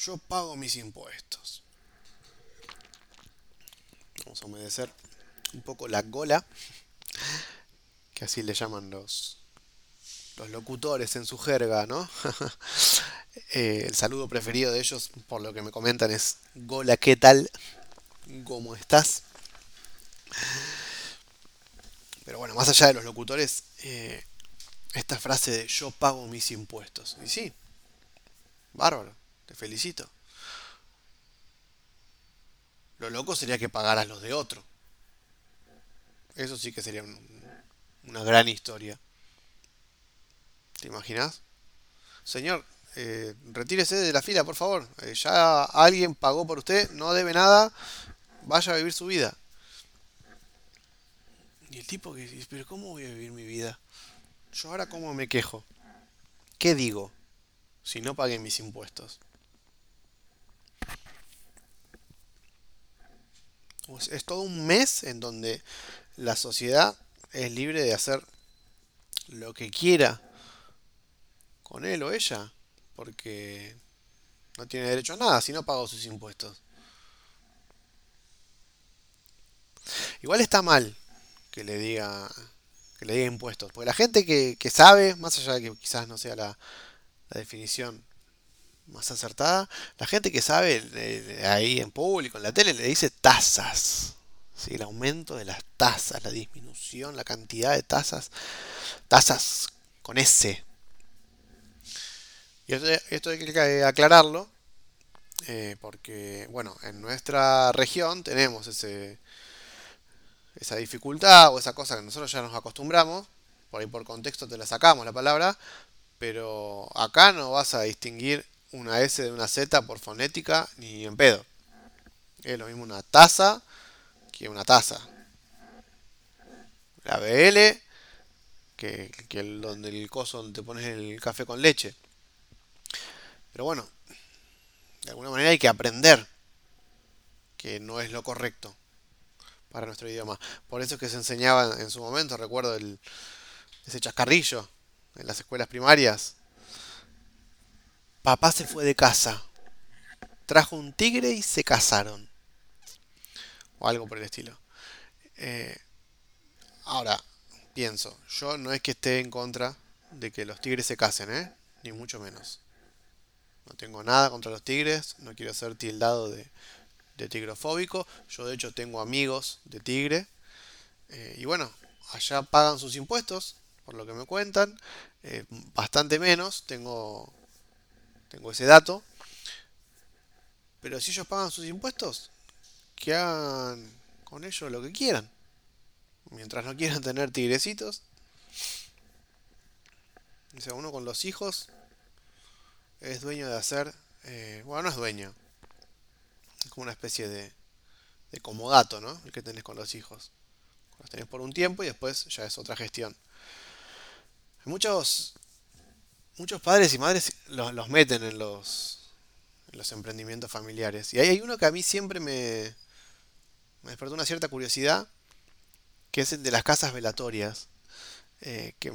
Yo pago mis impuestos. Vamos a humedecer un poco la gola, que así le llaman los, los locutores en su jerga, ¿no? Eh, el saludo preferido de ellos, por lo que me comentan, es Gola, ¿qué tal? ¿Cómo estás? Pero bueno, más allá de los locutores, eh, esta frase de yo pago mis impuestos. Y sí, bárbaro, te felicito. Lo loco sería que pagaras los de otro. Eso sí que sería una gran historia. ¿Te imaginas? Señor, eh, retírese de la fila, por favor. Eh, ya alguien pagó por usted, no debe nada, vaya a vivir su vida. Y el tipo que dice, pero ¿cómo voy a vivir mi vida? Yo ahora cómo me quejo. ¿Qué digo si no pagué mis impuestos? Pues es todo un mes en donde la sociedad es libre de hacer lo que quiera con él o ella, porque no tiene derecho a nada si no pagó sus impuestos. Igual está mal que le diga que le diga impuestos, porque la gente que, sabe, más allá de que quizás no sea la, definición más acertada, la gente que sabe ahí en público, en la tele, le dice tasas. ¿sí? El aumento de las tasas, la disminución, la cantidad de tasas, tasas con S, y esto, hay que aclararlo, eh, porque, bueno, en nuestra región tenemos ese, esa dificultad o esa cosa que nosotros ya nos acostumbramos, por ahí por contexto te la sacamos la palabra, pero acá no vas a distinguir una S de una Z por fonética ni en pedo. Es lo mismo una taza que una taza. La BL que, que el, donde el coso donde te pones el café con leche. Pero bueno, de alguna manera hay que aprender que no es lo correcto para nuestro idioma. Por eso es que se enseñaba en su momento, recuerdo el, ese chascarrillo en las escuelas primarias. Papá se fue de casa, trajo un tigre y se casaron. O algo por el estilo. Eh, ahora, pienso, yo no es que esté en contra de que los tigres se casen, ¿eh? Ni mucho menos. No tengo nada contra los tigres, no quiero ser tildado de, tigrofóbico. Yo de hecho tengo amigos de tigre. Eh, y bueno, allá pagan sus impuestos, por lo que me cuentan. Bastante menos, tengo, tengo ese dato. Pero si ellos pagan sus impuestos, que hagan con ellos lo que quieran. Mientras no quieran tener tigrecitos. Dice uno con los hijos es dueño de hacer, eh, bueno, no es dueño, es como una especie de, de comodato, ¿no? El que tenés con los hijos. Los tenés por un tiempo y después ya es otra gestión. Muchos, muchos padres y madres los, meten en los, en los emprendimientos familiares. Y ahí hay uno que a mí siempre me, me despertó una cierta curiosidad, que es el de las casas velatorias. Eh, que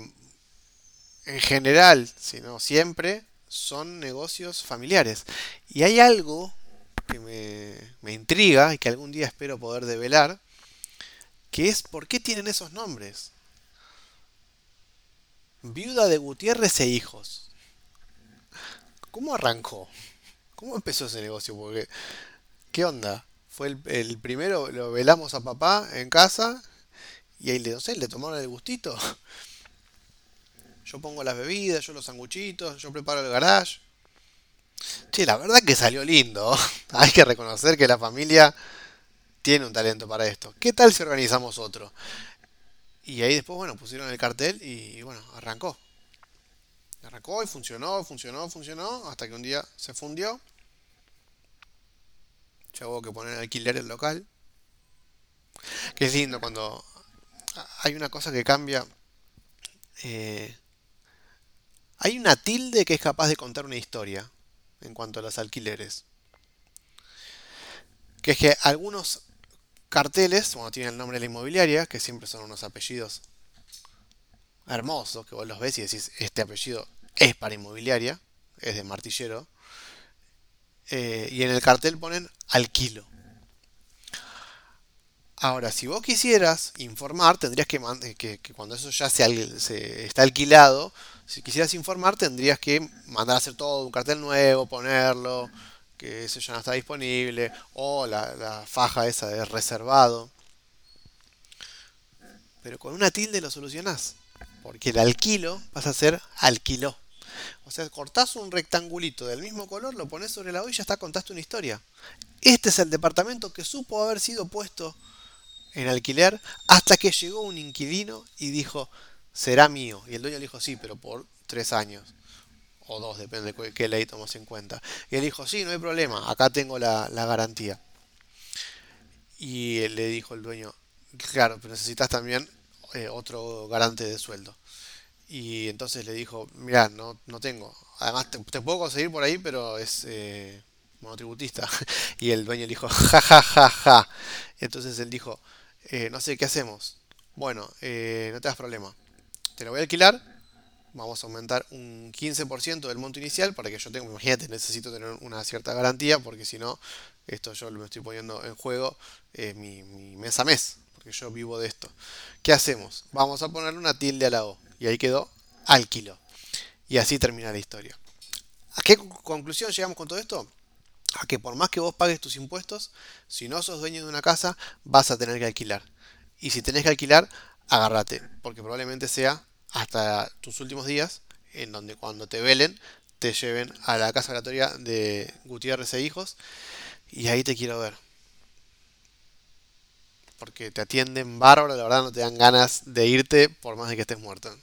en general, si no siempre, son negocios familiares. Y hay algo que me, intriga y que algún día espero poder develar, que es por qué tienen esos nombres. Viuda de Gutiérrez e hijos. ¿Cómo arrancó? ¿Cómo empezó ese negocio? Porque, ¿qué onda? Fue el, el primero, lo velamos a papá en casa y ahí le, no sé, le tomaron el gustito. Yo pongo las bebidas, yo los sanguchitos, yo preparo el garage. Che, la verdad que salió lindo. Hay que reconocer que la familia tiene un talento para esto. ¿Qué tal si organizamos otro? Y ahí después, bueno, pusieron el cartel y, bueno, arrancó. Arrancó y funcionó, funcionó, funcionó, hasta que un día se fundió. Ya hubo que poner alquiler el local. Que es lindo cuando hay una cosa que cambia. Eh, hay una tilde que es capaz de contar una historia en cuanto a los alquileres. Que es que algunos carteles, bueno, tienen el nombre de la inmobiliaria, que siempre son unos apellidos hermosos, que vos los ves y decís, este apellido es para inmobiliaria, es de martillero. eh, y en el cartel ponen al kilo. Ahora, si vos quisieras informar, tendrías que, que, que cuando eso ya se, se, está alquilado, si quisieras informar, tendrías que mandar a hacer todo un cartel nuevo, ponerlo, que ya no está disponible, o la, la faja esa de reservado. Pero con una tilde lo solucionás, porque el alquilo vas a ser alquiló. O sea, cortás un rectangulito del mismo color, lo pones sobre la hoja y ya está, contaste una historia. Este es el departamento que supo haber sido puesto en alquiler hasta que llegó un inquilino y dijo, será mío. Y el dueño le dijo, sí, pero por tres años. O dos, depende de qué ley tomamos en cuenta. Y él dijo, sí, no hay problema, acá tengo la, garantía. Y le dijo el dueño, claro, pero necesitas también eh, otro garante de sueldo. Y entonces le dijo, mira, no, no tengo. Además, te, puedo conseguir por ahí, pero es eh, monotributista. Y el dueño le dijo, ja, ja, ja, ja. Entonces él dijo, eh, no sé, ¿qué hacemos? Bueno, no te das problema. Te lo voy a alquilar. Vamos a aumentar un 15% del monto inicial para que yo tenga, imagínate, necesito tener una cierta garantía porque si no, esto yo lo estoy poniendo en juego mi, mi mes a mes, porque yo vivo de esto. ¿Qué hacemos? Vamos a ponerle una tilde a la O y ahí quedó alquilo. Y así termina la historia. ¿A qué conclusión llegamos con todo esto? A que por más que vos pagues tus impuestos, si no sos dueño de una casa, vas a tener que alquilar. Y si tenés que alquilar, agárrate, porque probablemente sea hasta tus últimos días, en donde cuando te velen, te lleven a la casa oratoria de Gutiérrez e Hijos, y ahí te quiero ver. Porque te atienden bárbaro, la verdad no te dan ganas de irte por más de que estés muerto.